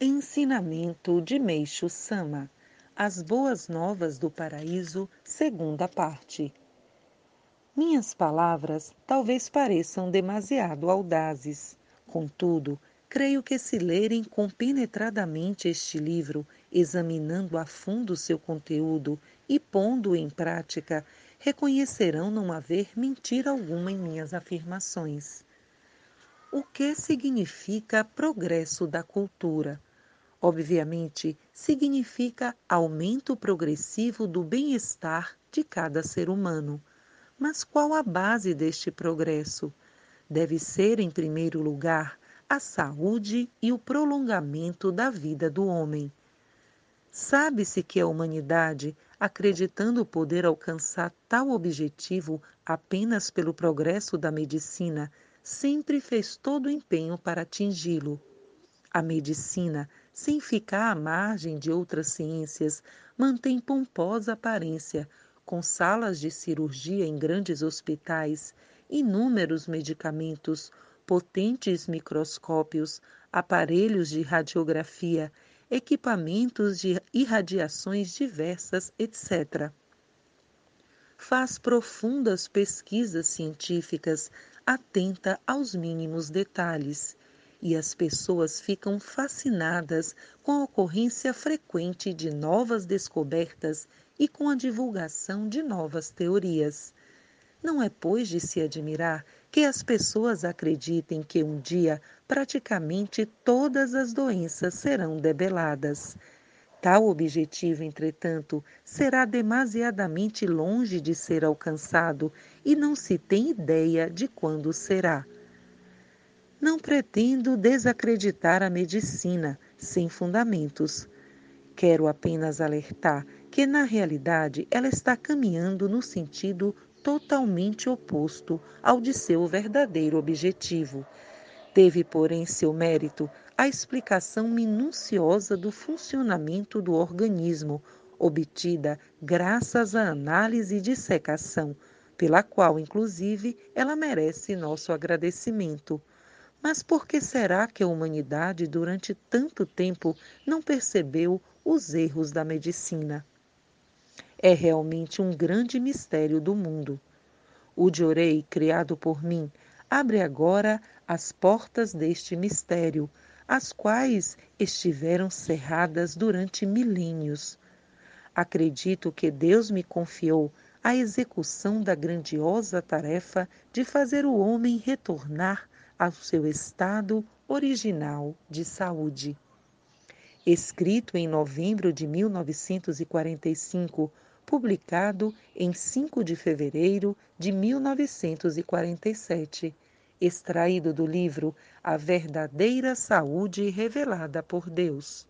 Ensinamento de Meixo Sama As Boas Novas do Paraíso, segunda parte. Minhas palavras talvez pareçam demasiado audazes. Contudo, creio que se lerem compenetradamente este livro, examinando a fundo seu conteúdo e pondo-o em prática, reconhecerão não haver mentira alguma em minhas afirmações. O que significa progresso da cultura? Obviamente, significa aumento progressivo do bem-estar de cada ser humano. Mas qual a base deste progresso? Deve ser, em primeiro lugar, a saúde e o prolongamento da vida do homem. Sabe-se que a humanidade, acreditando poder alcançar tal objetivo apenas pelo progresso da medicina, sempre fez todo o empenho para atingi-lo. A medicina, sem ficar à margem de outras ciências, mantém pomposa aparência, com salas de cirurgia em grandes hospitais, inúmeros medicamentos, potentes microscópios, aparelhos de radiografia, equipamentos de irradiações diversas, etc. Faz profundas pesquisas científicas atenta aos mínimos detalhes e as pessoas ficam fascinadas com a ocorrência frequente de novas descobertas e com a divulgação de novas teorias. Não é, pois, de se admirar que as pessoas acreditem que um dia praticamente todas as doenças serão debeladas. Tal objetivo, entretanto, será demasiadamente longe de ser alcançado e não se tem ideia de quando será. Não pretendo desacreditar a medicina sem fundamentos. Quero apenas alertar que, na realidade, ela está caminhando no sentido totalmente oposto ao de seu verdadeiro objetivo. Teve, porém, seu mérito a explicação minuciosa do funcionamento do organismo, obtida graças à análise e dissecação, pela qual, inclusive, ela merece nosso agradecimento. Mas por que será que a humanidade, durante tanto tempo, não percebeu os erros da medicina? É realmente um grande mistério do mundo. O Diorei, criado por mim, abre agora as portas deste mistério, as quais estiveram cerradas durante milênios. Acredito que Deus me confiou a execução da grandiosa tarefa de fazer o homem retornar ao seu estado original de saúde. Escrito em novembro de 1945, publicado em 5 de fevereiro de 1947 extraído do livro A Verdadeira Saúde Revelada por Deus.